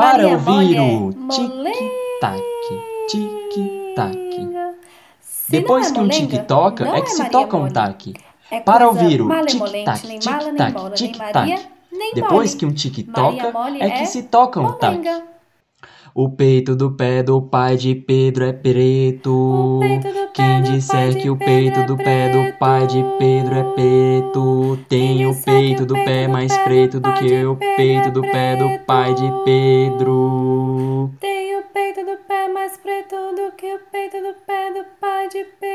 Para Maria ouvir o é tic-tac, tic-tac. Se Depois é que um tique toca, é que se Maria toca um. É Para ouvir o tic-tac, tic-tac, tic-tac. Depois que um tique Maria toca, é que é se toca um taque. molenga. O peito do pé do pai de Pedro é preto. Quem disser que o Pedro peito é do pé do pai de Pedro é preto, tem o peito do pé mais preto do que o peito é do pé do pai de Pedro. Tem o peito do pé mais preto do que o peito do pé do pai de Pedro.